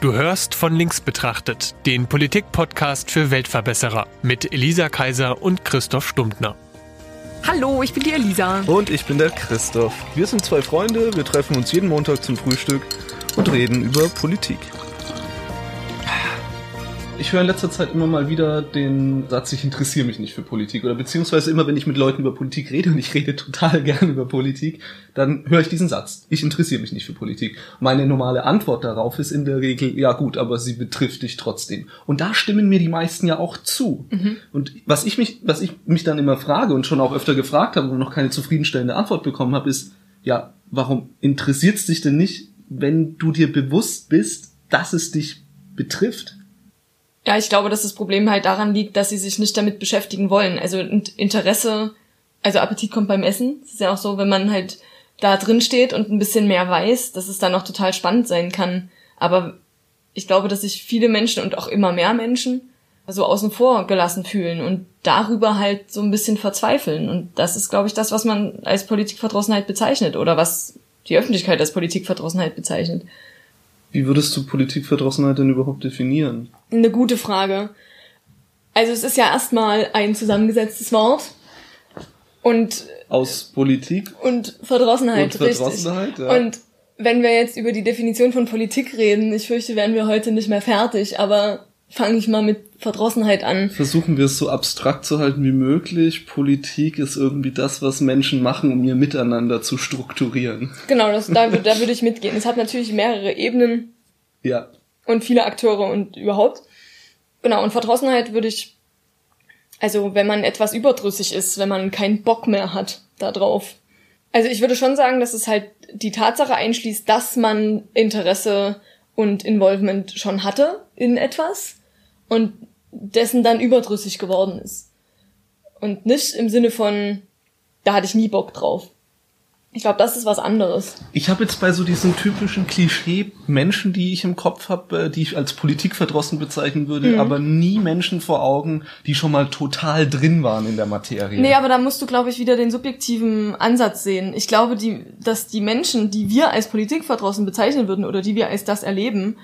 Du hörst von links betrachtet den Politik-Podcast für Weltverbesserer mit Elisa Kaiser und Christoph Stumptner. Hallo, ich bin die Elisa. Und ich bin der Christoph. Wir sind zwei Freunde, wir treffen uns jeden Montag zum Frühstück und reden über Politik. Ich höre in letzter Zeit immer mal wieder den Satz, ich interessiere mich nicht für Politik. Oder beziehungsweise immer, wenn ich mit Leuten über Politik rede, und ich rede total gern über Politik, dann höre ich diesen Satz, ich interessiere mich nicht für Politik. Meine normale Antwort darauf ist in der Regel, ja gut, aber sie betrifft dich trotzdem. Und da stimmen mir die meisten ja auch zu. Mhm. Und was ich mich, was ich mich dann immer frage und schon auch öfter gefragt habe und noch keine zufriedenstellende Antwort bekommen habe, ist, ja, warum interessiert es dich denn nicht, wenn du dir bewusst bist, dass es dich betrifft? Ja, ich glaube, dass das Problem halt daran liegt, dass sie sich nicht damit beschäftigen wollen. Also Interesse, also Appetit kommt beim Essen. Es ist ja auch so, wenn man halt da drin steht und ein bisschen mehr weiß, dass es dann auch total spannend sein kann. Aber ich glaube, dass sich viele Menschen und auch immer mehr Menschen so außen vor gelassen fühlen und darüber halt so ein bisschen verzweifeln. Und das ist, glaube ich, das, was man als Politikverdrossenheit bezeichnet oder was die Öffentlichkeit als Politikverdrossenheit bezeichnet. Wie würdest du Politikverdrossenheit denn überhaupt definieren? Eine gute Frage. Also es ist ja erstmal ein zusammengesetztes Wort und aus Politik und Verdrossenheit, und Verdrossenheit richtig. Ja. Und wenn wir jetzt über die Definition von Politik reden, ich fürchte, werden wir heute nicht mehr fertig, aber fange ich mal mit Verdrossenheit an. Versuchen wir es so abstrakt zu halten wie möglich. Politik ist irgendwie das, was Menschen machen, um ihr Miteinander zu strukturieren. Genau, das, da, da würde ich mitgehen. Es hat natürlich mehrere Ebenen. Ja. Und viele Akteure und überhaupt. Genau, und Verdrossenheit würde ich, also wenn man etwas überdrüssig ist, wenn man keinen Bock mehr hat da drauf. Also ich würde schon sagen, dass es halt die Tatsache einschließt, dass man Interesse und Involvement schon hatte in etwas und dessen dann überdrüssig geworden ist. Und nicht im Sinne von, da hatte ich nie Bock drauf. Ich glaube, das ist was anderes. Ich habe jetzt bei so diesen typischen Klischee-Menschen, die ich im Kopf habe, äh, die ich als politikverdrossen bezeichnen würde, mhm. aber nie Menschen vor Augen, die schon mal total drin waren in der Materie. Nee, aber da musst du, glaube ich, wieder den subjektiven Ansatz sehen. Ich glaube, die, dass die Menschen, die wir als politikverdrossen bezeichnen würden oder die wir als das erleben,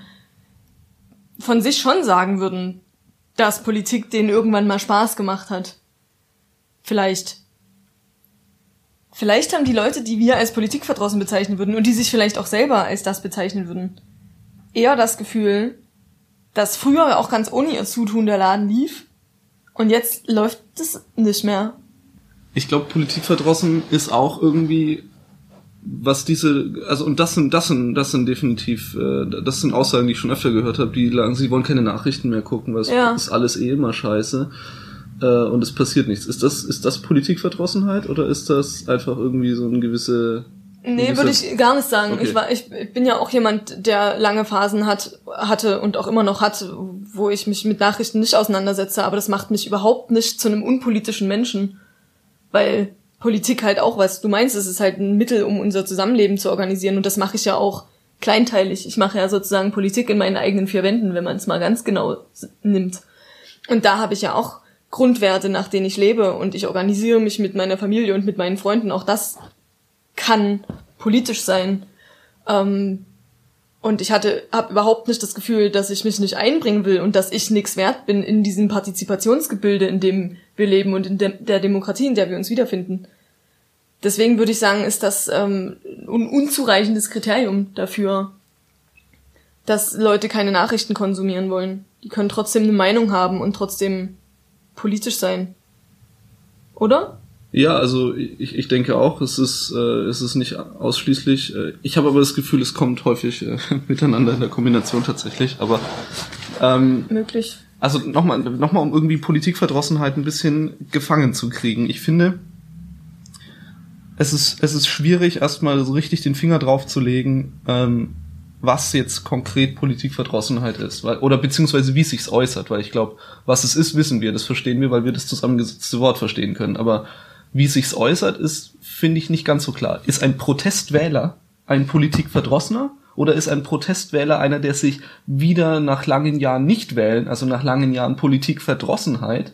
von sich schon sagen würden, dass Politik denen irgendwann mal Spaß gemacht hat. Vielleicht. Vielleicht haben die Leute, die wir als Politikverdrossen bezeichnen würden und die sich vielleicht auch selber als das bezeichnen würden, eher das Gefühl, dass früher auch ganz ohne ihr Zutun der Laden lief und jetzt läuft es nicht mehr. Ich glaube, Politikverdrossen ist auch irgendwie was diese, also und das sind, das sind, das sind definitiv, äh, das sind Aussagen, die ich schon öfter gehört habe, die sagen, sie wollen keine Nachrichten mehr gucken, weil es ja. ist alles eh immer scheiße äh, und es passiert nichts. Ist das, ist das Politikverdrossenheit oder ist das einfach irgendwie so eine gewisse Nee, würde ich gar nicht sagen. Okay. Ich, war, ich bin ja auch jemand, der lange Phasen hat, hatte und auch immer noch hat, wo ich mich mit Nachrichten nicht auseinandersetze, aber das macht mich überhaupt nicht zu einem unpolitischen Menschen. Weil Politik halt auch was. Du meinst, es ist halt ein Mittel, um unser Zusammenleben zu organisieren und das mache ich ja auch kleinteilig. Ich mache ja sozusagen Politik in meinen eigenen vier Wänden, wenn man es mal ganz genau nimmt. Und da habe ich ja auch Grundwerte, nach denen ich lebe und ich organisiere mich mit meiner Familie und mit meinen Freunden. Auch das kann politisch sein. Ähm, und ich hatte, habe überhaupt nicht das Gefühl, dass ich mich nicht einbringen will und dass ich nichts wert bin in diesem Partizipationsgebilde, in dem wir leben und in de der Demokratie, in der wir uns wiederfinden. Deswegen würde ich sagen, ist das ähm, ein unzureichendes Kriterium dafür, dass Leute keine Nachrichten konsumieren wollen. Die können trotzdem eine Meinung haben und trotzdem politisch sein. Oder? Ja, also ich, ich denke auch, es ist, äh, es ist nicht ausschließlich. Äh, ich habe aber das Gefühl, es kommt häufig äh, miteinander in der Kombination tatsächlich. Aber ähm, möglich. Also nochmal, nochmal, um irgendwie Politikverdrossenheit ein bisschen gefangen zu kriegen. Ich finde, es ist, es ist schwierig, erstmal so richtig den Finger drauf zu legen, ähm, was jetzt konkret Politikverdrossenheit ist, weil, oder beziehungsweise wie sich's äußert, weil ich glaube, was es ist, wissen wir, das verstehen wir, weil wir das zusammengesetzte Wort verstehen können. Aber wie sich's äußert, ist, finde ich, nicht ganz so klar. Ist ein Protestwähler ein Politikverdrossener? Oder ist ein Protestwähler einer, der sich wieder nach langen Jahren nicht wählen, also nach langen Jahren Politikverdrossenheit,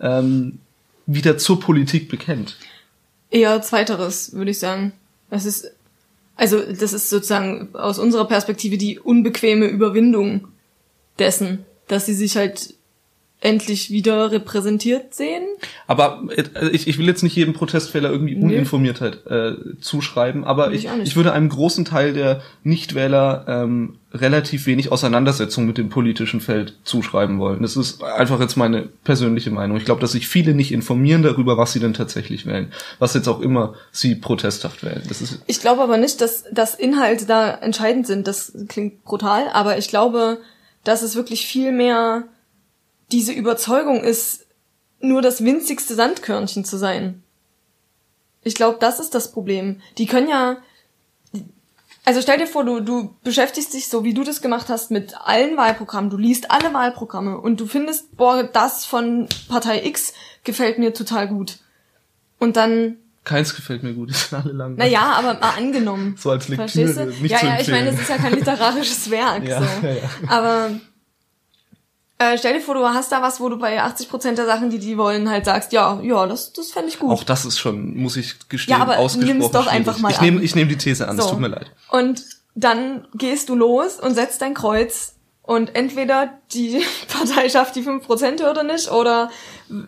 ähm, wieder zur Politik bekennt? Eher zweiteres, würde ich sagen. Es ist, Also das ist sozusagen aus unserer Perspektive die unbequeme Überwindung dessen, dass sie sich halt endlich wieder repräsentiert sehen. Aber äh, ich, ich will jetzt nicht jedem Protestwähler irgendwie Uninformiertheit äh, zuschreiben, aber ich, ich würde einem großen Teil der Nichtwähler ähm, relativ wenig Auseinandersetzung mit dem politischen Feld zuschreiben wollen. Das ist einfach jetzt meine persönliche Meinung. Ich glaube, dass sich viele nicht informieren darüber, was sie denn tatsächlich wählen, was jetzt auch immer sie protesthaft wählen. Das ist ich glaube aber nicht, dass, dass Inhalte da entscheidend sind. Das klingt brutal, aber ich glaube, dass es wirklich viel mehr diese Überzeugung ist, nur das winzigste Sandkörnchen zu sein. Ich glaube, das ist das Problem. Die können ja, also stell dir vor, du, du beschäftigst dich so, wie du das gemacht hast, mit allen Wahlprogrammen. Du liest alle Wahlprogramme und du findest, boah, das von Partei X gefällt mir total gut. Und dann Keins gefällt mir gut, die sind alle lang. Naja, aber mal angenommen. so als Lektüre. Verstehst du? Nicht ja, ja, ich meine, es ist ja kein literarisches Werk. ja, so. ja, ja. Aber äh, stell dir vor, du hast da was, wo du bei 80 Prozent der Sachen, die die wollen, halt sagst, ja, ja, das, das fände ich gut. Auch das ist schon, muss ich gestehen, ja, aber ausgesprochen nimm's doch schwierig. einfach mal Ich nehme ich nehm die These an, es So. tut mir leid. Und dann gehst du los und setzt dein Kreuz und entweder die Partei schafft die 5%-Hürde nicht oder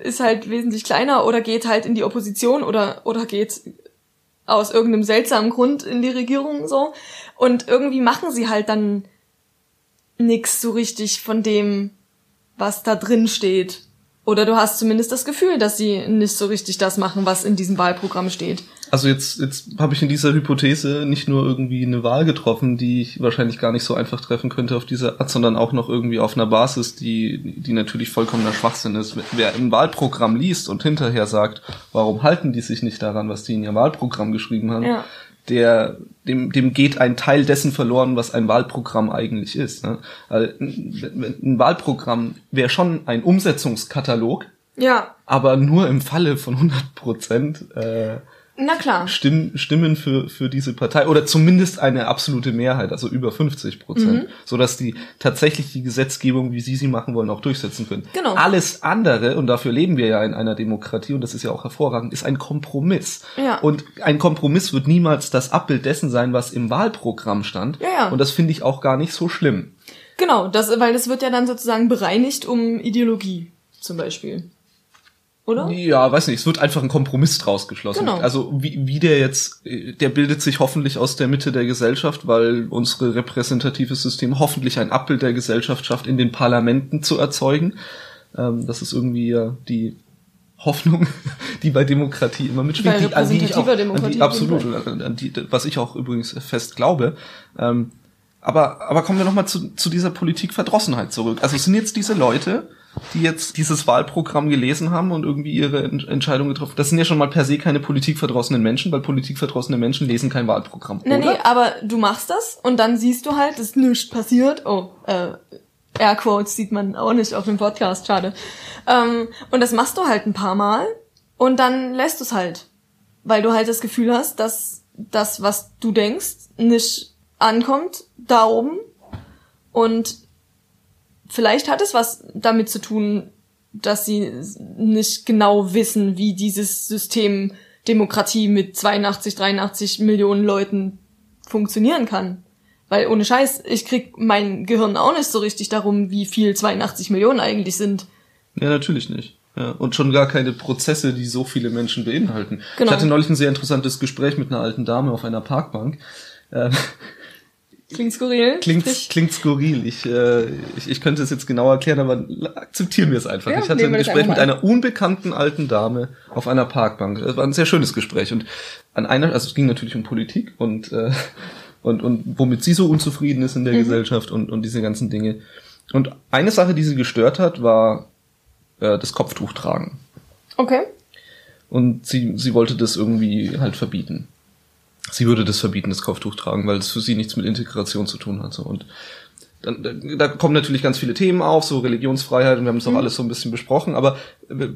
ist halt wesentlich kleiner oder geht halt in die Opposition oder, oder geht aus irgendeinem seltsamen Grund in die Regierung so. Und irgendwie machen sie halt dann nix so richtig von dem, was da drin steht. Oder du hast zumindest das Gefühl, dass sie nicht so richtig das machen, was in diesem Wahlprogramm steht. Also jetzt, jetzt habe ich in dieser Hypothese nicht nur irgendwie eine Wahl getroffen, die ich wahrscheinlich gar nicht so einfach treffen könnte auf diese Art, sondern auch noch irgendwie auf einer Basis, die, die natürlich vollkommener Schwachsinn ist. Wer im Wahlprogramm liest und hinterher sagt, warum halten die sich nicht daran, was die in ihr Wahlprogramm geschrieben haben, Ja. Der, dem, dem geht ein Teil dessen verloren, was ein Wahlprogramm eigentlich ist. Ne? Ein Wahlprogramm wäre schon ein Umsetzungskatalog, Ja, aber nur im Falle von 100 Prozent äh, na klar. Stimmen, Stimmen für, für diese Partei oder zumindest eine absolute Mehrheit, also über 50 Prozent, Mhm. so dass die tatsächlich die Gesetzgebung, wie sie sie machen wollen, auch durchsetzen können. Genau. Alles andere, und dafür leben wir ja in einer Demokratie, und das ist ja auch hervorragend, ist ein Kompromiss. Ja. Und ein Kompromiss wird niemals das Abbild dessen sein, was im Wahlprogramm stand. Ja, ja. Und das finde ich auch gar nicht so schlimm. Genau, das, weil das wird ja dann sozusagen bereinigt um Ideologie, zum Beispiel. Oder? Ja, weiß nicht, es wird einfach ein Kompromiss draus geschlossen. Genau. Also wie, wie der jetzt, der bildet sich hoffentlich aus der Mitte der Gesellschaft, weil unsere repräsentatives System hoffentlich ein Abbild der Gesellschaft schafft, in den Parlamenten zu erzeugen. Ähm, das ist irgendwie ja die Hoffnung, die bei Demokratie immer. Bei die, an die ich auch, an die, absolut, an die, was ich auch übrigens fest glaube. Ähm, aber, aber kommen wir nochmal zu, zu dieser Politikverdrossenheit zurück. Also es sind jetzt diese Leute, die jetzt dieses Wahlprogramm gelesen haben und irgendwie ihre Ent- Entscheidung getroffen. Das sind ja schon mal per se keine politikverdrossenen Menschen, weil politikverdrossene Menschen lesen kein Wahlprogramm. Nee, oder? nee, aber du machst das und dann siehst du halt, dass nichts passiert. Oh, äh, Airquotes sieht man auch nicht auf dem Podcast, schade. Ähm, und das machst du halt ein paar Mal und dann lässt du es halt. Weil du halt das Gefühl hast, dass das, was du denkst, nicht ankommt da oben. Und vielleicht hat es was damit zu tun, dass sie nicht genau wissen, wie dieses System Demokratie mit 82, 83 Millionen Leuten funktionieren kann. Weil ohne Scheiß, ich krieg mein Gehirn auch nicht so richtig darum, wie viel 82 Millionen eigentlich sind. Ja, natürlich nicht. Ja, und schon gar keine Prozesse, die so viele Menschen beinhalten. Genau. Ich hatte neulich ein sehr interessantes Gespräch mit einer alten Dame auf einer Parkbank. Ähm, Klingt skurril. Klingt, Sprich- klingt skurril. Ich, äh, ich, ich könnte es jetzt genau erklären, aber akzeptieren wir es einfach. Ja, ich hatte ein Gespräch mit einer unbekannten alten Dame auf einer Parkbank. Es war ein sehr schönes Gespräch. Und an einer, also es ging natürlich um Politik und, äh, und, und womit sie so unzufrieden ist in der Gesellschaft und, und diese ganzen Dinge. Und eine Sache, die sie gestört hat, war äh, das Kopftuch tragen. Okay. Und sie, sie wollte das irgendwie halt verbieten. Sie würde das verbieten, das Kopftuch tragen, weil es für sie nichts mit Integration zu tun hat. So. Und dann, da, da kommen natürlich ganz viele Themen auf, so Religionsfreiheit, und wir haben es auch alles so ein bisschen besprochen, aber wir,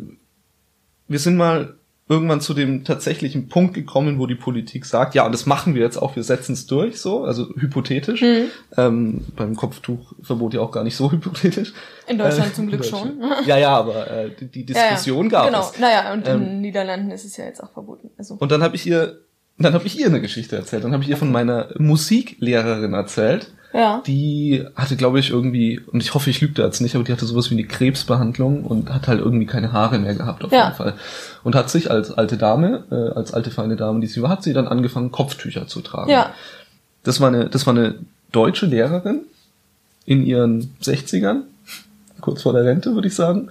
wir sind mal irgendwann zu dem tatsächlichen Punkt gekommen, wo die Politik sagt, ja, und das machen wir jetzt auch, wir setzen es durch, so, also hypothetisch. Ähm, beim Kopftuchverbot ja auch gar nicht so hypothetisch. In Deutschland Äh, zum Glück in schon. Deutschland. Ja, ja, aber äh, die, die Diskussion ja, ja. gab genau. es. Naja, und in Ähm, den Niederlanden ist es ja jetzt auch verboten. Also. Und dann habe ich ihr dann habe ich ihr eine Geschichte erzählt. Dann habe ich ihr von meiner Musiklehrerin erzählt. Ja. Die hatte, glaube ich, irgendwie, und ich hoffe, ich lüge da jetzt nicht, aber die hatte sowas wie eine Krebsbehandlung und hat halt irgendwie keine Haare mehr gehabt, auf Ja. jeden Fall. Und hat sich als alte Dame, äh, als alte feine Dame, die sie war, hat sie dann angefangen, Kopftücher zu tragen. Ja. Das war eine, das war eine deutsche Lehrerin in ihren 60ern, kurz vor der Rente, würde ich sagen.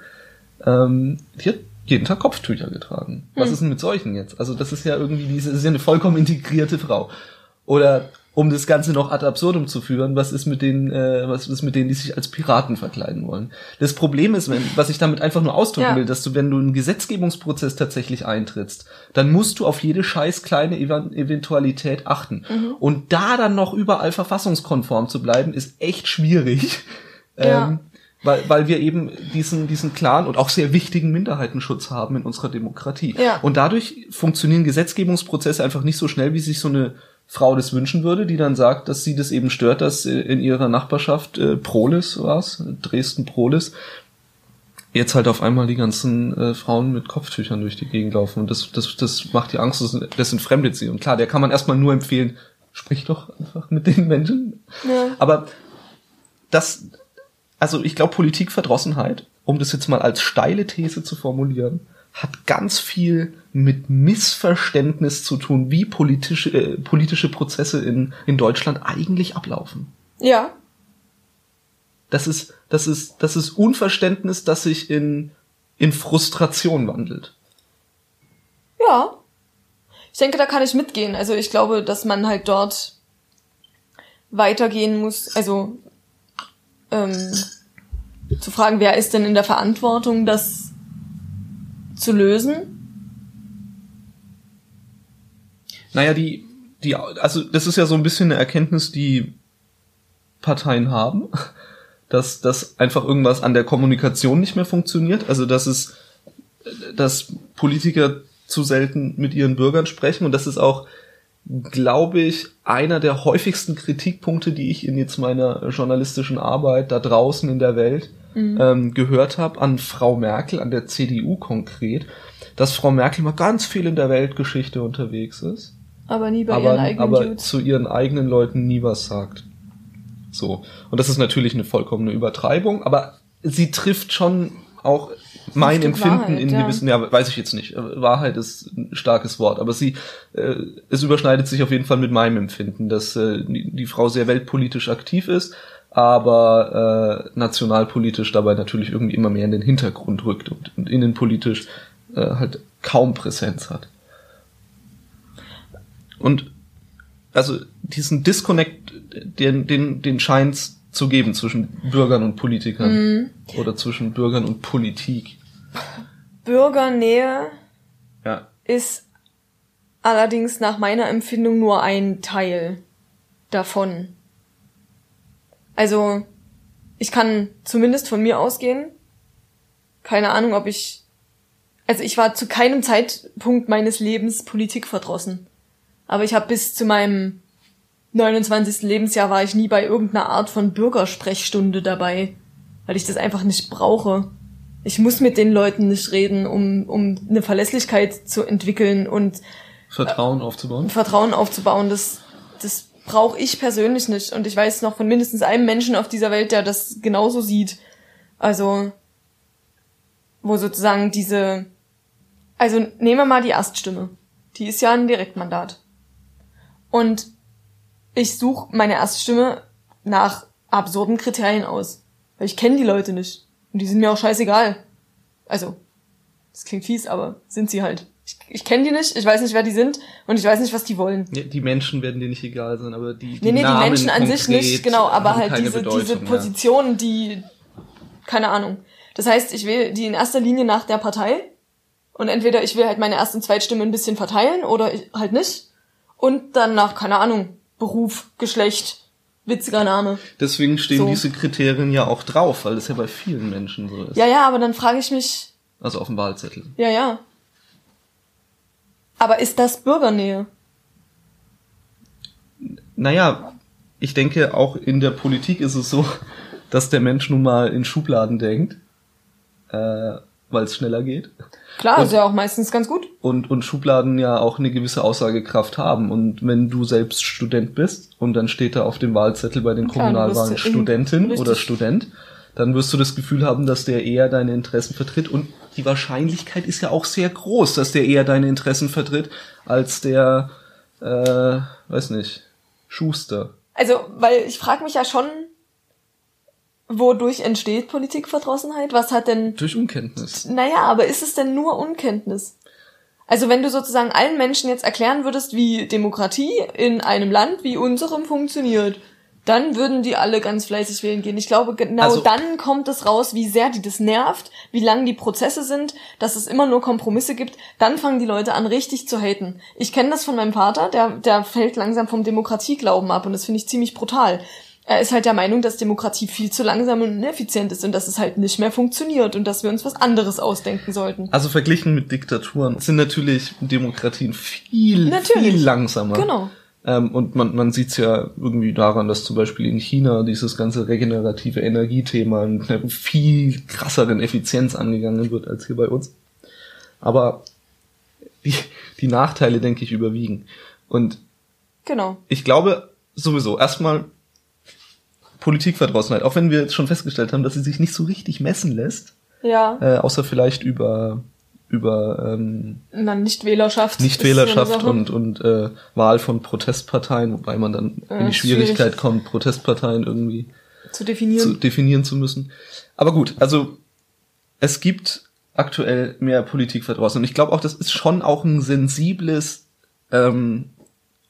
Ähm, die hat jeden Tag Kopftücher getragen. Was Hm. ist denn mit solchen jetzt? Also das ist ja irgendwie diese, das ist ja eine vollkommen integrierte Frau. Oder um das Ganze noch ad absurdum zu führen, was ist mit denen, äh, was ist mit denen, die sich als Piraten verkleiden wollen? Das Problem ist, wenn, was ich damit einfach nur ausdrücken Ja. will, dass du, wenn du einen Gesetzgebungsprozess tatsächlich eintrittst, dann musst du auf jede scheiß kleine Eventualität achten. Mhm. Und da dann noch überall verfassungskonform zu bleiben, ist echt schwierig. Ja. Ähm, weil, weil wir eben diesen, diesen klaren und auch sehr wichtigen Minderheitenschutz haben in unserer Demokratie. Ja. Und dadurch funktionieren Gesetzgebungsprozesse einfach nicht so schnell, wie sich so eine Frau das wünschen würde, die dann sagt, dass sie das eben stört, dass äh, in ihrer Nachbarschaft äh, Prolis war's, Dresden Prolis, jetzt halt auf einmal die ganzen äh, Frauen mit Kopftüchern durch die Gegend laufen. Und das, das, das macht die Angst, das, das entfremdet sie. Und klar, der kann man erstmal nur empfehlen, sprich doch einfach mit den Menschen. Ja. Aber das, also ich glaube, Politikverdrossenheit, um das jetzt mal als steile These zu formulieren, hat ganz viel mit Missverständnis zu tun, wie politische, äh, politische Prozesse in, in Deutschland eigentlich ablaufen. Ja. Das ist, das ist, das ist Unverständnis, das sich in, in Frustration wandelt. Ja. Ich denke, da kann ich mitgehen. Also ich glaube, dass man halt dort weitergehen muss. Also ähm, zu fragen, wer ist denn in der Verantwortung, das zu lösen? Naja, die, die, also das ist ja so ein bisschen eine Erkenntnis, die Parteien haben, dass, dass einfach irgendwas an der Kommunikation nicht mehr funktioniert. Also dass es, dass Politiker zu selten mit ihren Bürgern sprechen und das ist auch, glaube ich, einer der häufigsten Kritikpunkte, die ich in jetzt meiner journalistischen Arbeit da draußen in der Welt ähm, gehört habe an Frau Merkel, an der CDU konkret, dass Frau Merkel mal ganz viel in der Weltgeschichte unterwegs ist Aber nie bei ihren aber, eigenen aber Dudes. zu ihren eigenen Leuten nie was sagt. So. Und das ist natürlich eine vollkommene Übertreibung, aber sie trifft schon auch mein Empfinden Wahrheit, in ja. gewissen, ja, weiß ich jetzt nicht. Wahrheit ist ein starkes Wort, aber sie, äh, es überschneidet sich auf jeden Fall mit meinem Empfinden, dass äh, die, die Frau sehr weltpolitisch aktiv ist, aber äh, nationalpolitisch dabei natürlich irgendwie immer mehr in den Hintergrund rückt und, und innenpolitisch äh, halt kaum Präsenz hat. Und also diesen Disconnect, den, den, den scheint's zu geben zwischen Bürgern und Politikern Mhm. oder zwischen Bürgern und Politik. Bürgernähe Ja. ist allerdings nach meiner Empfindung nur ein Teil davon. Also, ich kann zumindest von mir ausgehen. Keine Ahnung, ob ich. Also ich war zu keinem Zeitpunkt meines Lebens Politik verdrossen. Aber ich habe bis zu meinem 29. Lebensjahr war ich nie bei irgendeiner Art von Bürgersprechstunde dabei, weil ich das einfach nicht brauche. Ich muss mit den Leuten nicht reden, um, um eine Verlässlichkeit zu entwickeln und Vertrauen aufzubauen. Vertrauen aufzubauen. Das, das brauche ich persönlich nicht. Und ich weiß noch von mindestens einem Menschen auf dieser Welt, der das genauso sieht. Also, wo sozusagen diese, also nehmen wir mal die Erststimme. Die ist ja ein Direktmandat. Und ich suche meine Erststimme nach absurden Kriterien aus. Weil ich kenne die Leute nicht. Und die sind mir auch scheißegal. Also, das klingt fies, aber sind sie halt. Ich, ich kenne die nicht, ich weiß nicht, wer die sind und ich weiß nicht, was die wollen. Ja, die Menschen werden dir nicht egal sein, aber die, die Nee, nee, Namen die Menschen an sich nicht, genau, aber halt diese, Bedeutung, diese ja. Positionen, die, keine Ahnung. Das heißt, ich wähle die in erster Linie nach der Partei und entweder ich will halt meine Erst- und Zweitstimme ein bisschen verteilen oder ich, halt nicht. Und dann nach, keine Ahnung, Beruf, Geschlecht, witziger Name. Deswegen stehen So. diese Kriterien ja auch drauf, weil das ja bei vielen Menschen so ist. Ja, ja, aber dann frage ich mich, Also auf dem Wahlzettel. ja, ja. Aber ist das Bürgernähe? Naja, ich denke, auch in der Politik ist es so, dass der Mensch nun mal in Schubladen denkt. Äh, weil es schneller geht. Klar, Und- ist ja auch meistens ganz gut. Und, und Schubladen ja auch eine gewisse Aussagekraft haben. Und wenn du selbst Student bist und dann steht da auf dem Wahlzettel bei den Klar, Kommunalwahlen Studentin oder Student, dann wirst du das Gefühl haben, dass der eher deine Interessen vertritt. Und die Wahrscheinlichkeit ist ja auch sehr groß, dass der eher deine Interessen vertritt, als der, äh, weiß nicht, Schuster. Also, weil ich frage mich ja schon, wodurch entsteht Politikverdrossenheit? Was hat denn Durch Unkenntnis. Naja, aber ist es denn nur Unkenntnis? Also wenn du sozusagen allen Menschen jetzt erklären würdest, wie Demokratie in einem Land wie unserem funktioniert, dann würden die alle ganz fleißig wählen gehen. Ich glaube, genau Also- dann kommt es raus, wie sehr die das nervt, wie lang die Prozesse sind, dass es immer nur Kompromisse gibt. Dann fangen die Leute an, richtig zu haten. Ich kenne das von meinem Vater, der, der fällt langsam vom Demokratieglauben ab und das finde ich ziemlich brutal. Er ist halt der Meinung, dass Demokratie viel zu langsam und ineffizient ist und dass es halt nicht mehr funktioniert und dass wir uns was anderes ausdenken sollten. Also verglichen mit Diktaturen sind natürlich Demokratien viel, Natürlich. viel langsamer. Genau. Ähm, und man, man sieht es ja irgendwie daran, dass zum Beispiel in China dieses ganze regenerative Energiethema in einer viel krasseren Effizienz angegangen wird als hier bei uns. Aber die, die Nachteile, denke ich, überwiegen. Und Genau. ich glaube sowieso, erstmal Politikverdrossenheit, auch wenn wir jetzt schon festgestellt haben, dass sie sich nicht so richtig messen lässt, Ja. äh, außer vielleicht über über ähm, Na, Nichtwählerschaft. Nichtwählerschaft und, und äh, Wahl von Protestparteien, wobei man dann Ja, in die Schwierigkeit schwierig. kommt, Protestparteien irgendwie zu zu definieren. definieren zu müssen. Aber gut, also es gibt aktuell mehr Politikverdrossen und ich glaube auch, das ist schon auch ein sensibles ähm,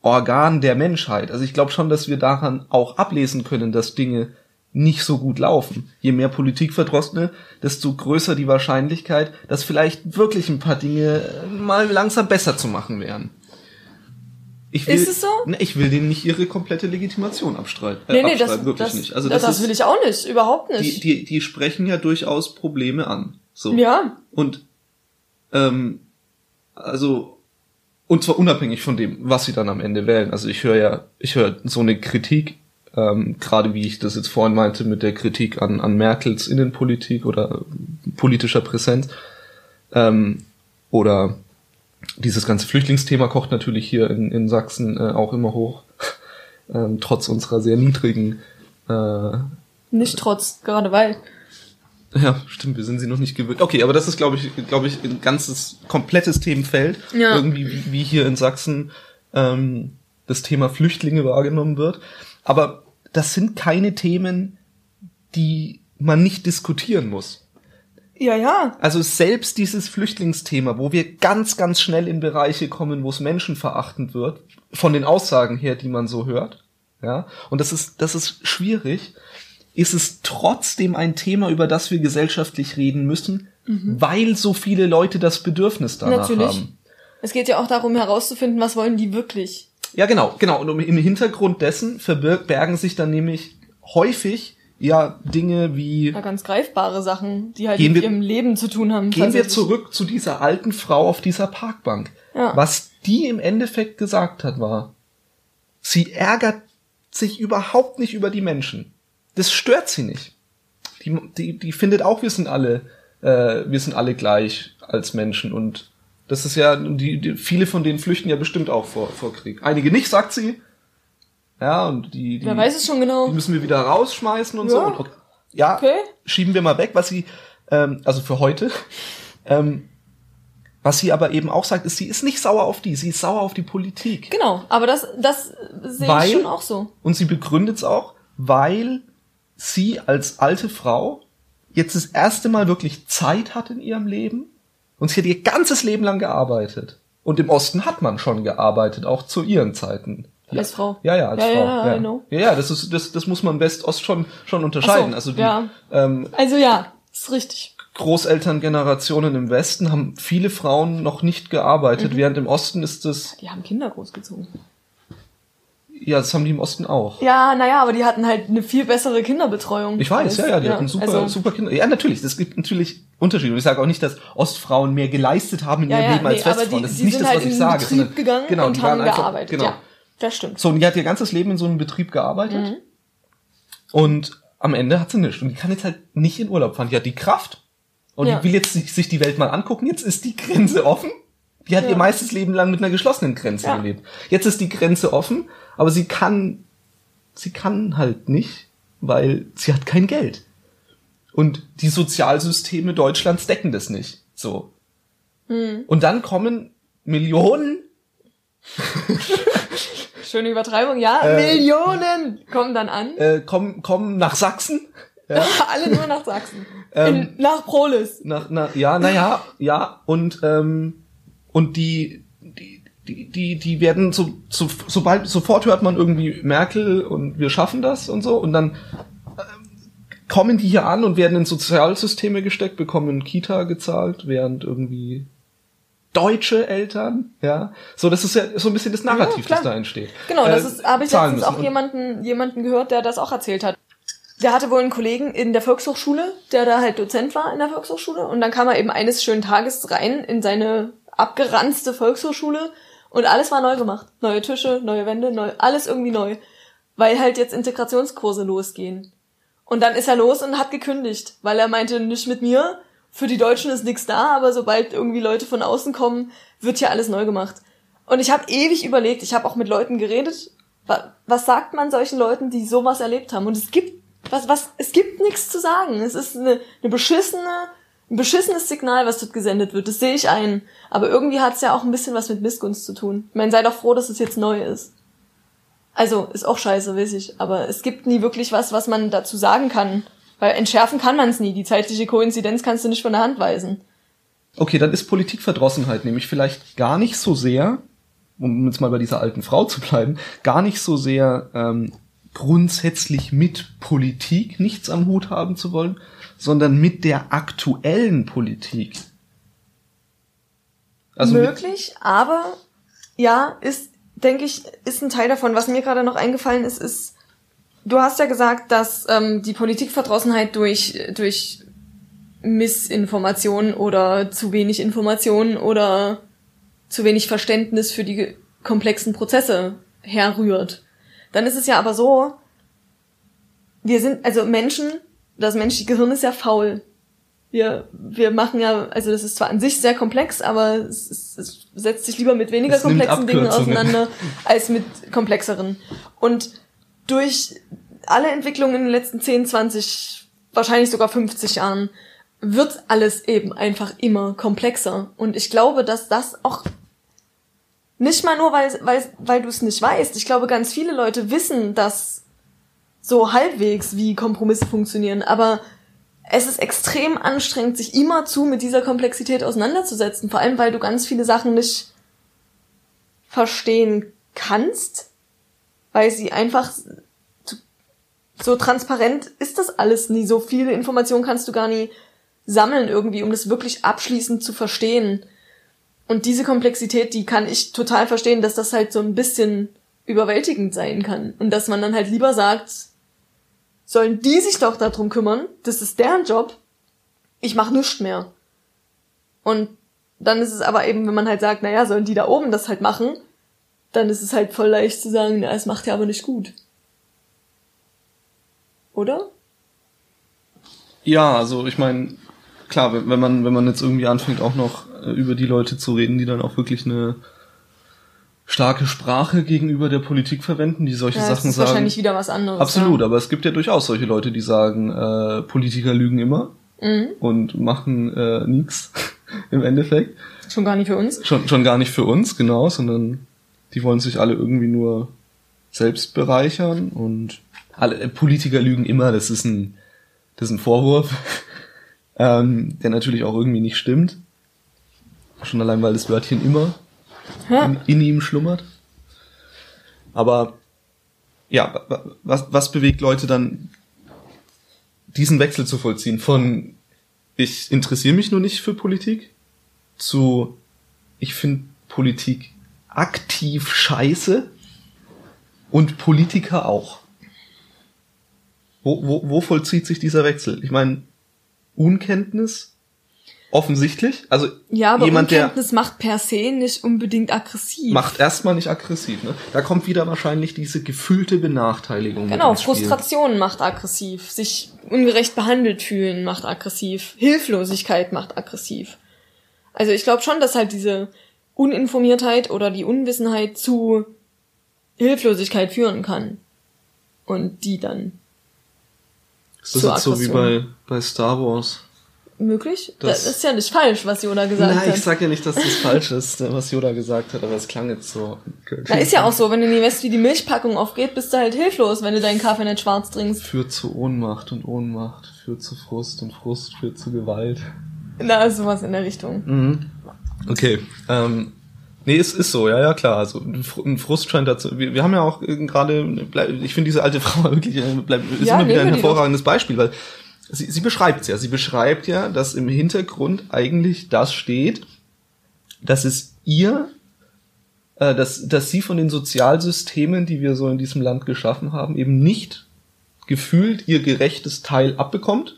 Organ der Menschheit. Also ich glaube schon, dass wir daran auch ablesen können, dass Dinge nicht so gut laufen. Je mehr Politikverdrossene, desto größer die Wahrscheinlichkeit, dass vielleicht wirklich ein paar Dinge äh, mal langsam besser zu machen wären. Ich will, Ist es so? Ne, ich will denen nicht ihre komplette Legitimation abstreiten. Äh, nee, nee, abstreiten, das, wirklich das, nicht. Also das, das, ist, will ich auch nicht. Überhaupt die, nicht. die, die sprechen ja durchaus Probleme an. So. ja. Und ähm, also und zwar unabhängig von dem, was sie dann am Ende wählen. Also ich höre ja, ich höre so eine Kritik, ähm, gerade wie ich das jetzt vorhin meinte mit der Kritik an, an Merkels Innenpolitik oder äh, politischer Präsenz. Ähm, oder dieses ganze Flüchtlingsthema kocht natürlich hier in, in Sachsen äh, auch immer hoch, ähm, trotz unserer sehr niedrigen äh, Nicht trotz, gerade weil. Ja, stimmt, wir sind sie noch nicht gewöhnt. Okay, aber das ist, glaube ich, glaube ich, ein ganzes, komplettes Themenfeld. Ja. Irgendwie, wie, wie hier in Sachsen ähm, das Thema Flüchtlinge wahrgenommen wird. Aber das sind keine Themen, die man nicht diskutieren muss. Ja, ja. Also selbst dieses Flüchtlingsthema, wo wir ganz, ganz schnell in Bereiche kommen, wo es menschenverachtend wird, von den Aussagen her, die man so hört, ja, und das ist, das ist schwierig, ist es trotzdem ein Thema, über das wir gesellschaftlich reden müssen, weil so viele Leute das Bedürfnis danach Natürlich. haben. Es geht ja auch darum herauszufinden, was wollen die wirklich. Ja, genau, genau. Und im Hintergrund dessen verbergen sich dann nämlich häufig ja Dinge wie Ja, ganz greifbare Sachen, die halt mit wir- ihrem Leben zu tun haben. Gehen wir zurück zu dieser alten Frau auf dieser Parkbank. Ja. Was die im Endeffekt gesagt hat, war, sie ärgert sich überhaupt nicht über die Menschen. Das stört sie nicht. Die, die, die findet auch, wir sind alle, äh, wir sind alle gleich als Menschen und das ist ja, die, die, viele von denen flüchten ja bestimmt auch vor, vor Krieg. Einige nicht, sagt sie. Ja, und die, die, Wer weiß es schon genau. die müssen wir wieder rausschmeißen und Ja. so. Und, ja, Okay. schieben wir mal weg, was sie, ähm, also für heute. Ähm, was sie aber eben auch sagt, ist, sie ist nicht sauer auf die, sie ist sauer auf die Politik. Genau, aber das, das sehe Weil- ich schon auch so. Und sie begründet es auch, weil sie als alte Frau jetzt das erste Mal wirklich Zeit hat in ihrem Leben und sie hat ihr ganzes Leben lang gearbeitet. Und im Osten hat man schon gearbeitet, auch zu ihren Zeiten. Als Frau. Ja, ja, als Ja, Frau. ja, ja. Ja, ja, das ist, das, das muss man West-Ost schon, schon unterscheiden. So, also die, ja. ähm, Also ja, ist richtig. Großelterngenerationen im Westen haben viele Frauen noch nicht Mhm. gearbeitet, während im Osten ist es, Die haben Kinder großgezogen. Ja, das haben die im Osten auch. Ja, naja, aber die hatten halt eine viel bessere Kinderbetreuung. Ich weiß, als- ja, ja, die hatten super, also, super Kinder. Ja, natürlich, es gibt natürlich Unterschiede. Und ich sage auch nicht, dass Ostfrauen mehr geleistet haben in Ja, ihrem ja, Leben als nee, Westfrauen. die, Das ist die nicht sind das, halt was ich in sage. den Betrieb sondern- gegangen genau, und die haben waren einfach, gearbeitet. Genau. Ja, das stimmt. So, und die hat ihr ganzes Leben in so einem Betrieb gearbeitet. Mhm. Und am Ende hat sie nichts. Und die kann jetzt halt nicht in Urlaub fahren. Die hat die Kraft. und ja. die will jetzt sich die Welt mal angucken. Jetzt ist die Grenze offen. Die hat ja. ihr meistes Leben lang mit einer geschlossenen Grenze ja. gelebt. Jetzt ist die Grenze offen, aber sie kann, sie kann halt nicht, weil sie hat kein Geld. Und die Sozialsysteme Deutschlands decken das nicht. So. Hm. Und dann kommen Millionen. Schöne Übertreibung, ja. Äh, Millionen kommen dann an. Äh, kommen, kommen nach Sachsen. Ja. Alle nur nach Sachsen. Ähm, In, nach Prolis. Nach, na, ja, naja, ja. Und, ähm, und die, die, die, die, die werden so, so, sobald, sofort hört man irgendwie Merkel und wir schaffen das und so. Und dann kommen die hier an und werden in Sozialsysteme gesteckt, bekommen Kita gezahlt, während irgendwie deutsche Eltern, ja, so das ist ja so ein bisschen das Narrativ, ja, das da entsteht. Genau, das äh, ist habe ich letztens auch jemanden jemanden gehört, der das auch erzählt hat. Der hatte wohl einen Kollegen in der Volkshochschule, der da halt Dozent war in der Volkshochschule und dann kam er eben eines schönen Tages rein in seine abgeranzte Volkshochschule und alles war neu gemacht. Neue Tische, neue Wände, neu, alles irgendwie neu, weil halt jetzt Integrationskurse losgehen. Und dann ist er los und hat gekündigt, weil er meinte, nicht mit mir, für die Deutschen ist nichts da, aber sobald irgendwie Leute von außen kommen, wird hier alles neu gemacht. Und ich habe ewig überlegt, ich habe auch mit Leuten geredet, was sagt man solchen Leuten, die sowas erlebt haben? Und es gibt was, was, es gibt nichts zu sagen. Es ist eine, eine beschissene, ein beschissenes Signal, was dort gesendet wird. Das sehe ich ein. Aber irgendwie hat es ja auch ein bisschen was mit Missgunst zu tun. Ich meine, sei doch froh, dass es jetzt neu ist. Also ist auch scheiße, weiß ich. Aber es gibt nie wirklich was, was man dazu sagen kann. Weil entschärfen kann man es nie. Die zeitliche Koinzidenz kannst du nicht von der Hand weisen. Okay, dann ist Politikverdrossenheit nämlich vielleicht gar nicht so sehr, um jetzt mal bei dieser alten Frau zu bleiben, gar nicht so sehr ähm, grundsätzlich mit Politik nichts am Hut haben zu wollen, sondern mit der aktuellen Politik. Also Möglich, aber ja, ist denke ich, ist ein Teil davon. Was mir gerade noch eingefallen ist, ist, du hast ja gesagt, dass ähm, die Politikverdrossenheit durch, durch Missinformation oder zu wenig Information oder zu wenig Verständnis für die komplexen Prozesse herrührt. Dann ist es ja aber so, wir sind, also Menschen, das menschliche Gehirn ist ja faul wir, wir machen ja, also das ist zwar an sich sehr komplex, aber es, es, es setzt sich lieber mit weniger es komplexen Dingen auseinander als mit komplexeren. Und durch alle Entwicklungen in den letzten 10, 20, wahrscheinlich sogar 50 Jahren wird alles eben einfach immer komplexer. Und ich glaube, dass das auch nicht mal nur, weil, weil, weil du es nicht weißt. Ich glaube, ganz viele Leute wissen, dass so halbwegs wie Kompromisse funktionieren, aber es ist extrem anstrengend, sich immerzu mit dieser Komplexität auseinanderzusetzen, vor allem weil du ganz viele Sachen nicht verstehen kannst, weil sie einfach so transparent ist das alles nie. So viele Informationen kannst du gar nie sammeln irgendwie, um das wirklich abschließend zu verstehen. Und diese Komplexität, die kann ich total verstehen, dass das halt so ein bisschen überwältigend sein kann. Und dass man dann halt lieber sagt, sollen die sich doch darum kümmern. Das ist deren Job. Ich mach nichts mehr. Und dann ist es aber eben, wenn man halt sagt, naja, sollen die da oben das halt machen, dann ist es halt voll leicht zu sagen, na, es macht ja aber nicht gut. Oder? Ja, also ich meine, klar, wenn man, wenn man jetzt irgendwie anfängt, auch noch äh, über die Leute zu reden, die dann auch wirklich eine starke Sprache gegenüber der Politik verwenden, die solche ja, Sachen das ist sagen. wahrscheinlich wieder was anderes. Absolut, ja. aber es gibt ja durchaus solche Leute, die sagen, äh, Politiker lügen immer mhm. und machen äh, nichts im Endeffekt. Schon gar nicht für uns. Schon, schon gar nicht für uns, genau, sondern die wollen sich alle irgendwie nur selbst bereichern und alle äh, Politiker lügen immer, das ist ein, das ist ein Vorwurf, ähm, der natürlich auch irgendwie nicht stimmt. Schon allein, weil das Wörtchen immer in, in ihm schlummert. Aber ja, was, was bewegt Leute dann, diesen Wechsel zu vollziehen von ich interessiere mich nur nicht für Politik zu ich finde Politik aktiv scheiße und Politiker auch. Wo, wo, wo vollzieht sich dieser Wechsel? Ich meine, Unkenntnis Offensichtlich. Also ja, aber jemand, Unkenntnis der macht per se nicht unbedingt aggressiv. Macht erstmal nicht aggressiv. Ne? Da kommt wieder wahrscheinlich diese gefühlte Benachteiligung. Genau, Frustration macht aggressiv. Sich ungerecht behandelt fühlen macht aggressiv. Hilflosigkeit macht aggressiv. Also ich glaube schon, dass halt diese Uninformiertheit oder die Unwissenheit zu Hilflosigkeit führen kann. Und die dann. Ist das jetzt so wie bei, bei Star Wars? Möglich? Das, das, ist ja nicht falsch, was Yoda gesagt Nein, hat. Nein, ich sag ja nicht, dass das falsch ist, was Yoda gesagt hat, aber es klang jetzt so. Na, ist ja auch so, wenn du nie weißt, wie die Milchpackung aufgeht, bist du halt hilflos, wenn du deinen Kaffee nicht schwarz trinkst. Führt zu Ohnmacht und Ohnmacht führt zu Frust und Frust führt zu Gewalt. Na, sowas in der Richtung. Mhm. Okay, ähm, Nee, es ist so, ja, ja, klar. Also ein Frust scheint dazu. Wir, wir haben ja auch gerade, ich finde diese alte Frau wirklich äh, bleib, ist ja, immer wieder ein hervorragendes Beispiel, weil sie, sie beschreibt es ja. Sie beschreibt ja, dass im Hintergrund eigentlich das steht, dass es ihr, äh, dass, dass sie von den Sozialsystemen, die wir so in diesem Land geschaffen haben, eben nicht gefühlt ihr gerechtes Teil abbekommt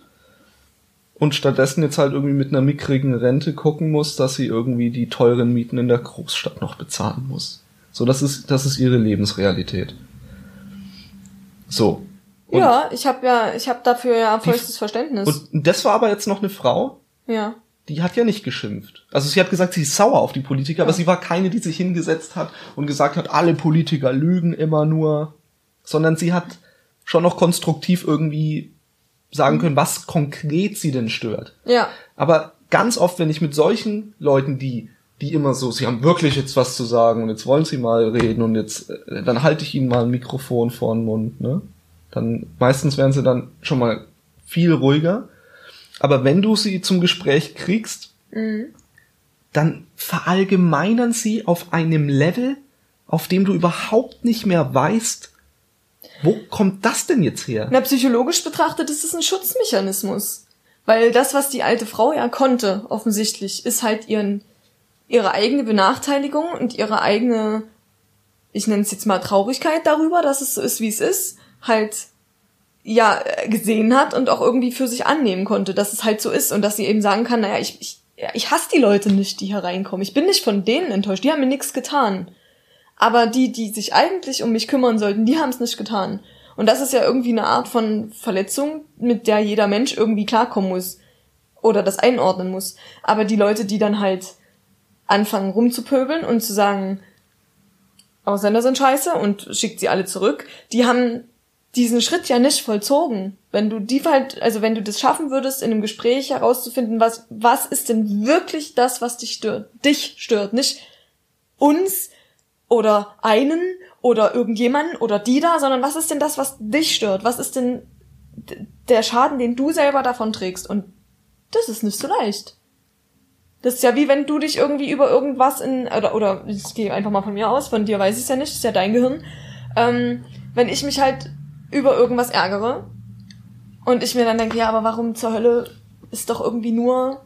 und stattdessen jetzt halt irgendwie mit einer mickrigen Rente gucken muss, dass sie irgendwie die teuren Mieten in der Großstadt noch bezahlen muss. So, das ist, das ist ihre Lebensrealität. So. Und ja, ich habe ja, ich habe dafür ja vollstes Verständnis. Und das war aber jetzt noch eine Frau. Ja. Die hat ja nicht geschimpft. Also sie hat gesagt, sie ist sauer auf die Politiker, ja. aber sie war keine, die sich hingesetzt hat und gesagt hat, alle Politiker lügen immer nur, sondern sie hat schon noch konstruktiv irgendwie sagen können, was konkret sie denn stört. Ja. Aber ganz oft, wenn ich mit solchen Leuten, die die immer so, sie haben wirklich jetzt was zu sagen und jetzt wollen sie mal reden und jetzt, äh, dann halte ich ihnen mal ein Mikrofon vor den Mund, ne? Dann, meistens werden sie dann schon mal viel ruhiger. Aber wenn du sie zum Gespräch kriegst, mhm. dann verallgemeinern sie auf einem Level, auf dem du überhaupt nicht mehr weißt, wo kommt das denn jetzt her? Na, psychologisch betrachtet ist es ein Schutzmechanismus. Weil das, was die alte Frau ja konnte, offensichtlich, ist halt ihren, ihre eigene Benachteiligung und ihre eigene, ich nenne es jetzt mal Traurigkeit darüber, dass es so ist, wie es ist, halt ja gesehen hat und auch irgendwie für sich annehmen konnte, dass es halt so ist und dass sie eben sagen kann, naja, ich, ich, ich hasse die Leute nicht, die hier reinkommen. Ich bin nicht von denen enttäuscht, die haben mir nichts getan. Aber die, die sich eigentlich um mich kümmern sollten, die haben es nicht getan. Und das ist ja irgendwie eine Art von Verletzung, mit der jeder Mensch irgendwie klarkommen muss. Oder das einordnen muss. Aber die Leute, die dann halt anfangen rumzupöbeln und zu sagen, Ausländer sind scheiße und schickt sie alle zurück, die haben diesen Schritt ja nicht vollzogen. Wenn du die halt, also wenn du das schaffen würdest, in einem Gespräch herauszufinden, was, was ist denn wirklich das, was dich stört? Dich stört, nicht uns, oder einen oder irgendjemanden oder die da, sondern was ist denn das, was dich stört? Was ist denn der Schaden, den du selber davon trägst? Und das ist nicht so leicht. Das ist ja wie wenn du dich irgendwie über irgendwas in, oder, oder ich gehe einfach mal von mir aus, von dir weiß ich es ja nicht, ist ja dein Gehirn. Ähm, wenn ich mich halt über irgendwas ärgere und ich mir dann denke, ja, aber warum zur Hölle ist doch irgendwie nur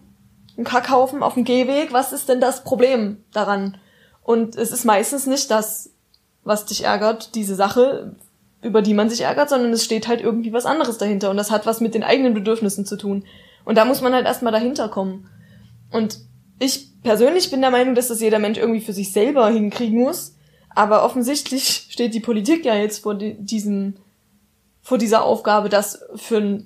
ein Kackhaufen auf dem Gehweg? Was ist denn das Problem daran? Und es ist meistens nicht das, was dich ärgert, diese Sache, über die man sich ärgert, sondern es steht halt irgendwie was anderes dahinter. Und das hat was mit den eigenen Bedürfnissen zu tun. Und da muss man halt erstmal dahinter kommen. Und ich persönlich bin der Meinung, dass das jeder Mensch irgendwie für sich selber hinkriegen muss. Aber offensichtlich steht die Politik ja jetzt vor diesem, vor dieser Aufgabe, das für eine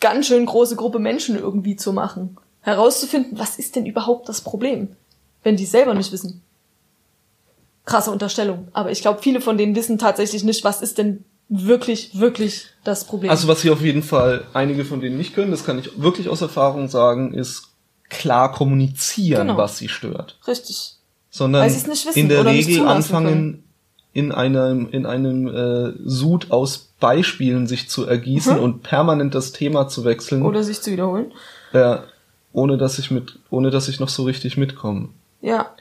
ganz schön große Gruppe Menschen irgendwie zu machen. Herauszufinden, was ist denn überhaupt das Problem, wenn die es selber nicht wissen krasse Unterstellung. Aber ich glaube, viele von denen wissen tatsächlich nicht, was ist denn wirklich, wirklich das Problem. Also was hier auf jeden Fall einige von denen nicht können, das kann ich wirklich aus Erfahrung sagen, ist klar kommunizieren, genau. was sie stört. Richtig. Sondern in der Regel anfangen, können. in einem, in einem äh, Sud aus Beispielen sich zu ergießen mhm. und permanent das Thema zu wechseln. Oder sich zu wiederholen. Ja, ohne dass ich mit, ohne dass ich noch so richtig mitkomme. Ja.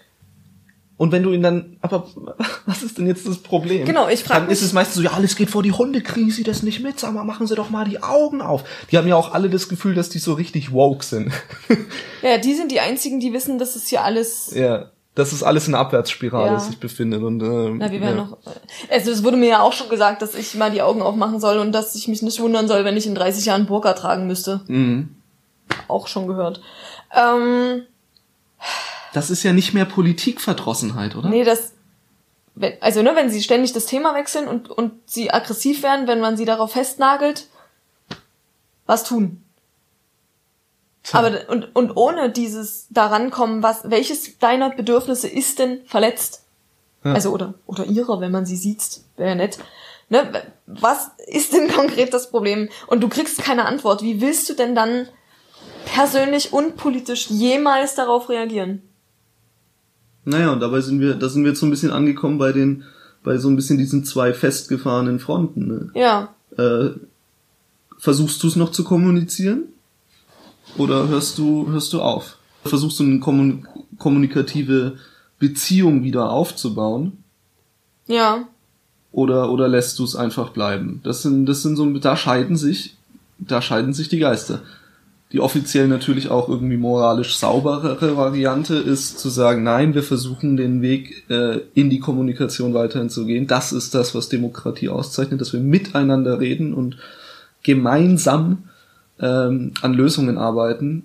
Und wenn du ihn dann, aber was ist denn jetzt das Problem? Genau, ich frage Dann ist es meistens so, ja, alles geht vor die Hunde, kriegen sie das nicht mit, sag mal, machen sie doch mal die Augen auf. Die haben ja auch alle das Gefühl, dass die so richtig woke sind. ja, die sind die einzigen, die wissen, dass es hier alles... Ja, dass es alles in einer Abwärtsspirale ja. sich befindet und ähm, Na, wir werden ja. noch also es wurde mir ja auch schon gesagt dass ich mal die Augen aufmachen soll und dass ich mich nicht wundern soll wenn ich in 30 Jahren Burka tragen müsste mhm. auch schon gehört ähm, das ist ja nicht mehr Politikverdrossenheit, oder? Nee, das, also ne, wenn sie ständig das Thema wechseln und, und sie aggressiv werden, wenn man sie darauf festnagelt, was tun. Tja. Aber und, und ohne dieses daran kommen, was welches deiner Bedürfnisse ist denn verletzt? Ja. Also oder oder ihrer, wenn man sie sieht, wäre nett. Ne? Was ist denn konkret das Problem? Und du kriegst keine Antwort. Wie willst du denn dann persönlich und politisch jemals darauf reagieren? Naja, und dabei sind wir, da sind wir jetzt so ein bisschen angekommen bei den, bei so ein bisschen diesen zwei festgefahrenen Fronten. Ne? Ja. Äh, versuchst du es noch zu kommunizieren? Oder hörst du, hörst du auf? Versuchst du eine kommunikative Beziehung wieder aufzubauen? Ja oder, oder lässt du es einfach bleiben? Das sind, das sind so, da scheiden sich, da scheiden sich die Geister. Die offiziell natürlich auch irgendwie moralisch sauberere Variante ist zu sagen, nein, wir versuchen den Weg äh, in die Kommunikation weiterhin zu gehen. Das ist das, was Demokratie auszeichnet, dass wir miteinander reden und gemeinsam ähm, an Lösungen arbeiten.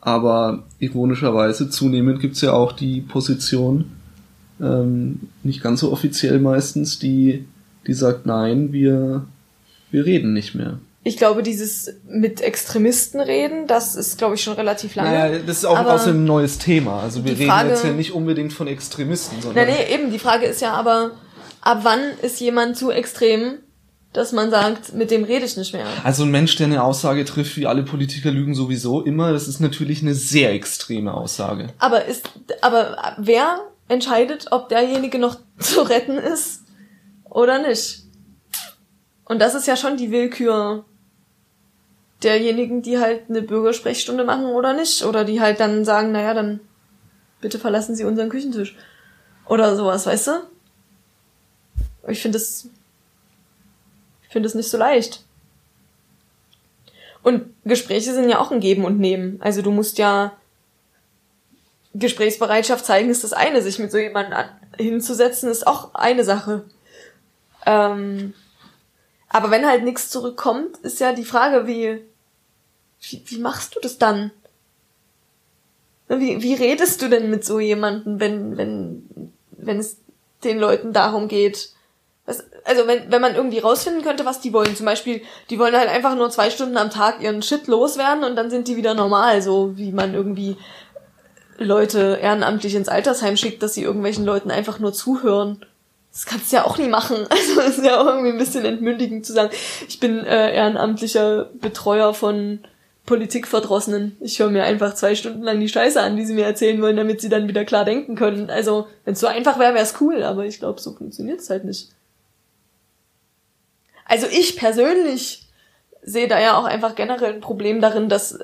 Aber ironischerweise zunehmend gibt's ja auch die Position, ähm, nicht ganz so offiziell meistens, die, die sagt, nein, wir, wir reden nicht mehr. Ich glaube, dieses mit Extremisten reden, das ist, glaube ich, schon relativ lange. Naja, das ist auch aber außerdem ein neues Thema. Also wir Frage, reden jetzt ja nicht unbedingt von Extremisten, sondern. Nee, nee, eben. Die Frage ist ja aber, ab wann ist jemand zu extrem, dass man sagt, mit dem rede ich nicht mehr. Also ein Mensch, der eine Aussage trifft, wie alle Politiker lügen sowieso immer, das ist natürlich eine sehr extreme Aussage. Aber ist, aber wer entscheidet, ob derjenige noch zu retten ist oder nicht. Und das ist ja schon die Willkür derjenigen, die halt eine Bürgersprechstunde machen oder nicht. Oder die halt dann sagen, naja, dann bitte verlassen Sie unseren Küchentisch. Oder sowas, weißt du? Ich finde es, ich finde es nicht so leicht. Und Gespräche sind ja auch ein Geben und Nehmen. Also du musst ja Gesprächsbereitschaft zeigen ist das eine, sich mit so jemandem hinzusetzen ist auch eine Sache. Ähm, aber wenn halt nichts zurückkommt, ist ja die Frage, wie, wie, wie machst du das dann? Wie, wie redest du denn mit so jemandem, wenn, wenn, wenn es den Leuten darum geht? Also wenn, wenn man irgendwie rausfinden könnte, was die wollen. Zum Beispiel, die wollen halt einfach nur zwei Stunden am Tag ihren Shit loswerden und dann sind die wieder normal, so wie man irgendwie Leute ehrenamtlich ins Altersheim schickt, dass sie irgendwelchen Leuten einfach nur zuhören. Das kannst du ja auch nie machen. Also es ist ja auch irgendwie ein bisschen entmündigend zu sagen, ich bin äh, ehrenamtlicher Betreuer von Politikverdrossenen. Ich höre mir einfach zwei Stunden lang die Scheiße an, die sie mir erzählen wollen, damit sie dann wieder klar denken können. Also, wenn es so einfach wäre, wäre es cool, aber ich glaube, so funktioniert es halt nicht. Also ich persönlich sehe da ja auch einfach generell ein Problem darin, dass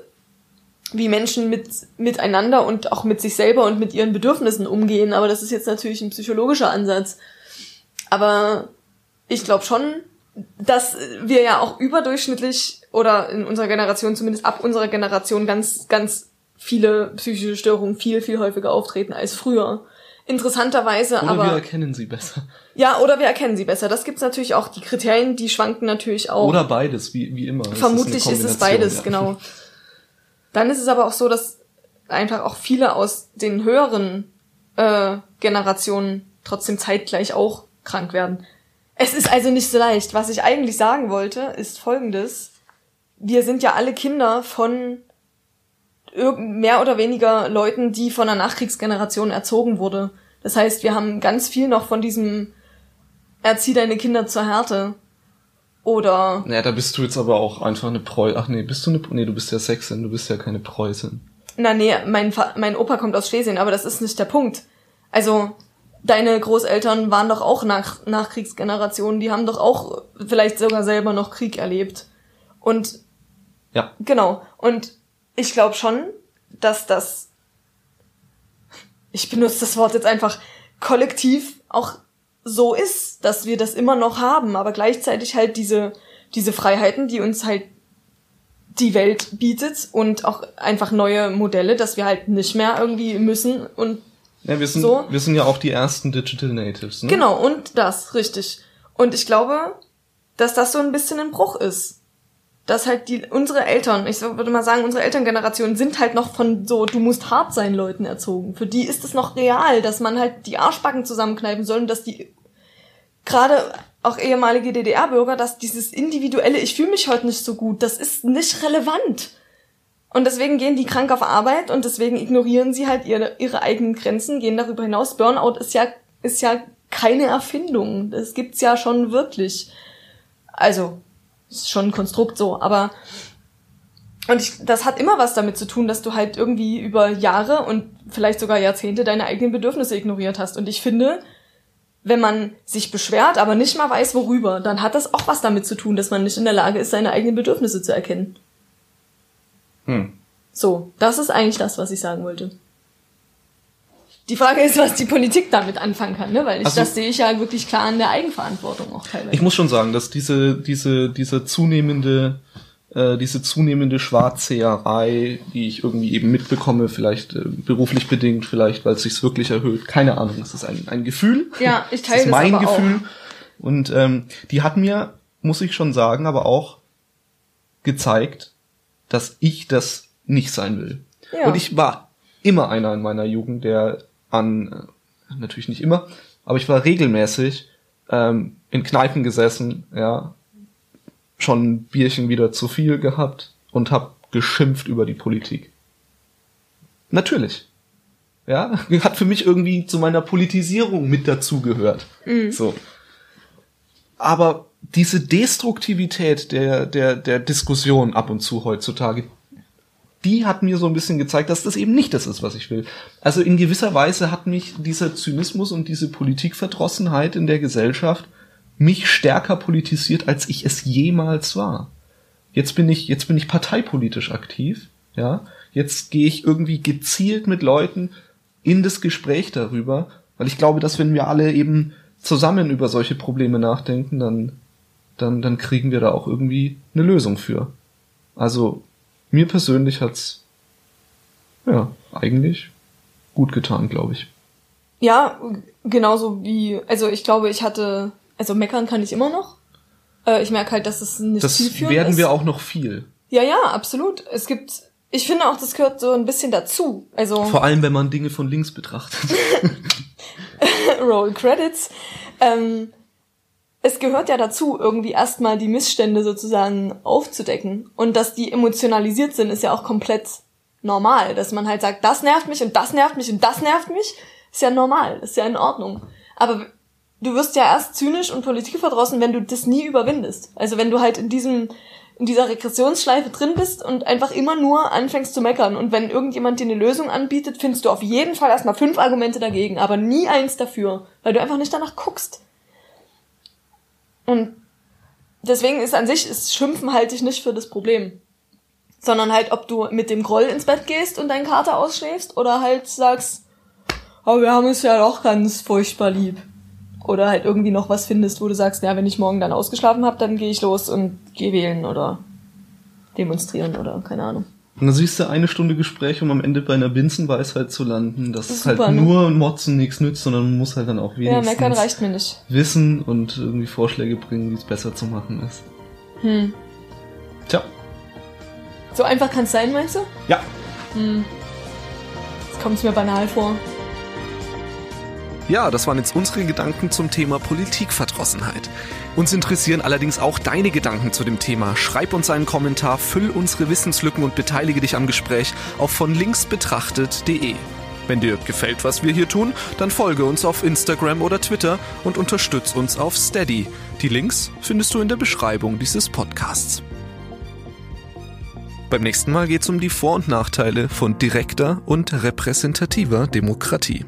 wie Menschen mit, miteinander und auch mit sich selber und mit ihren Bedürfnissen umgehen. Aber das ist jetzt natürlich ein psychologischer Ansatz. Aber ich glaube schon, dass wir ja auch überdurchschnittlich oder in unserer Generation, zumindest ab unserer Generation, ganz, ganz viele psychische Störungen viel, viel häufiger auftreten als früher. Interessanterweise oder aber. Oder wir erkennen sie besser. Ja, oder wir erkennen sie besser. Das gibt's natürlich auch. Die Kriterien, die schwanken natürlich auch. Oder beides, wie, wie immer. Vermutlich ist, ist es beides, ja. genau. Dann ist es aber auch so, dass einfach auch viele aus den höheren äh, Generationen trotzdem zeitgleich auch krank werden. Es ist also nicht so leicht. Was ich eigentlich sagen wollte, ist folgendes. Wir sind ja alle Kinder von mehr oder weniger Leuten, die von einer Nachkriegsgeneration erzogen wurde. Das heißt, wir haben ganz viel noch von diesem Erzieh deine Kinder zur Härte oder. Naja, da bist du jetzt aber auch einfach eine Preußin. Ach nee, bist du eine. Nee, du bist ja Sächsin, du bist ja keine Preußin. Na nee, mein, mein Opa kommt aus Schlesien, aber das ist nicht der Punkt. Also, deine Großeltern waren doch auch nach Nachkriegsgenerationen, die haben doch auch vielleicht sogar selber noch Krieg erlebt. Und. Ja. Genau. Und ich glaube schon, dass das. Ich benutze das Wort jetzt einfach kollektiv auch so ist, dass wir das immer noch haben, aber gleichzeitig halt diese, diese Freiheiten, die uns halt die Welt bietet und auch einfach neue Modelle, dass wir halt nicht mehr irgendwie müssen und ja, wir sind, so. wir sind ja auch die ersten Digital Natives. Ne? Genau, und das, richtig. Und ich glaube, dass das so ein bisschen ein Bruch ist dass halt die unsere Eltern, ich würde mal sagen, unsere Elterngeneration sind halt noch von so du musst hart sein Leuten erzogen. Für die ist es noch real, dass man halt die Arschbacken zusammenkneifen soll und dass die gerade auch ehemalige DDR-Bürger, dass dieses individuelle, ich fühle mich heute nicht so gut, das ist nicht relevant. Und deswegen gehen die krank auf Arbeit und deswegen ignorieren sie halt ihre, ihre eigenen Grenzen, gehen darüber hinaus. Burnout ist ja, ist ja keine Erfindung. Das gibt's ja schon wirklich. Also, ist schon ein Konstrukt so, aber und ich, das hat immer was damit zu tun, dass du halt irgendwie über Jahre und vielleicht sogar Jahrzehnte deine eigenen Bedürfnisse ignoriert hast. Und ich finde, wenn man sich beschwert, aber nicht mal weiß, worüber, dann hat das auch was damit zu tun, dass man nicht in der Lage ist, seine eigenen Bedürfnisse zu erkennen. Hm. So, das ist eigentlich das, was ich sagen wollte. Die Frage ist, was die Politik damit anfangen kann, ne? Weil ich, also, das sehe ich ja wirklich klar an der Eigenverantwortung auch teilweise. Ich muss schon sagen, dass diese, diese, diese zunehmende äh, diese zunehmende Schwarzseherei, die ich irgendwie eben mitbekomme, vielleicht äh, beruflich bedingt, vielleicht weil es sich wirklich erhöht, keine Ahnung. Das ist ein, ein Gefühl. Ja, ich teile das. Ist mein Gefühl. Auch. Und ähm, die hat mir, muss ich schon sagen, aber auch gezeigt, dass ich das nicht sein will. Ja. Und ich war immer einer in meiner Jugend, der an, äh, natürlich nicht immer, aber ich war regelmäßig ähm, in Kneipen gesessen, ja, schon ein Bierchen wieder zu viel gehabt und hab geschimpft über die Politik. Natürlich. Ja, hat für mich irgendwie zu meiner Politisierung mit dazugehört. Mhm. So. Aber diese Destruktivität der, der, der Diskussion ab und zu heutzutage, die hat mir so ein bisschen gezeigt, dass das eben nicht das ist, was ich will. Also in gewisser Weise hat mich dieser Zynismus und diese Politikverdrossenheit in der Gesellschaft mich stärker politisiert, als ich es jemals war. Jetzt bin ich, jetzt bin ich parteipolitisch aktiv, ja. Jetzt gehe ich irgendwie gezielt mit Leuten in das Gespräch darüber, weil ich glaube, dass wenn wir alle eben zusammen über solche Probleme nachdenken, dann, dann, dann kriegen wir da auch irgendwie eine Lösung für. Also, mir persönlich hat's, ja, eigentlich gut getan, glaube ich. Ja, genauso wie, also ich glaube, ich hatte also meckern kann ich immer noch. Äh, ich merke halt, dass es nicht das zielführend werden wir auch noch viel. Ja, ja, absolut. Es gibt, ich finde auch, das gehört so ein bisschen dazu. Also vor allem, wenn man Dinge von links betrachtet. Roll Credits. Ähm, es gehört ja dazu, irgendwie erstmal die Missstände sozusagen aufzudecken. Und dass die emotionalisiert sind, ist ja auch komplett normal. Dass man halt sagt, das nervt mich und das nervt mich und das nervt mich, ist ja normal, ist ja in Ordnung. Aber du wirst ja erst zynisch und politikverdrossen, wenn du das nie überwindest. Also wenn du halt in diesem in dieser Regressionsschleife drin bist und einfach immer nur anfängst zu meckern. Und wenn irgendjemand dir eine Lösung anbietet, findest du auf jeden Fall erstmal fünf Argumente dagegen, aber nie eins dafür, weil du einfach nicht danach guckst. Und deswegen ist an sich, ist Schimpfen halte ich nicht für das Problem. Sondern halt, ob du mit dem Groll ins Bett gehst und deinen Kater ausschläfst oder halt sagst, oh, wir haben es ja doch ganz furchtbar lieb oder halt irgendwie noch was findest, wo du sagst, ja, wenn ich morgen dann ausgeschlafen habe, dann gehe ich los und gehe wählen oder demonstrieren oder keine Ahnung. Und dann siehst du eine Stunde Gespräch, um am Ende bei einer Binsenweisheit zu landen, dass das halt ne? nur Motzen nichts nützt, sondern man muss halt dann auch wenigstens ja, meckern reicht mir nicht. wissen und irgendwie Vorschläge bringen, wie es besser zu machen ist. Hm. Tja. So einfach kann es sein, meinst du? Ja. Hm. Jetzt kommt es mir banal vor. Ja, das waren jetzt unsere Gedanken zum Thema Politikverdrossenheit. Uns interessieren allerdings auch deine Gedanken zu dem Thema. Schreib uns einen Kommentar, füll unsere Wissenslücken und beteilige dich am Gespräch auf vonlinksbetrachtet.de. Wenn dir gefällt, was wir hier tun, dann folge uns auf Instagram oder Twitter und unterstütz uns auf Steady. Die Links findest du in der Beschreibung dieses Podcasts. Beim nächsten Mal geht es um die Vor- und Nachteile von direkter und repräsentativer Demokratie.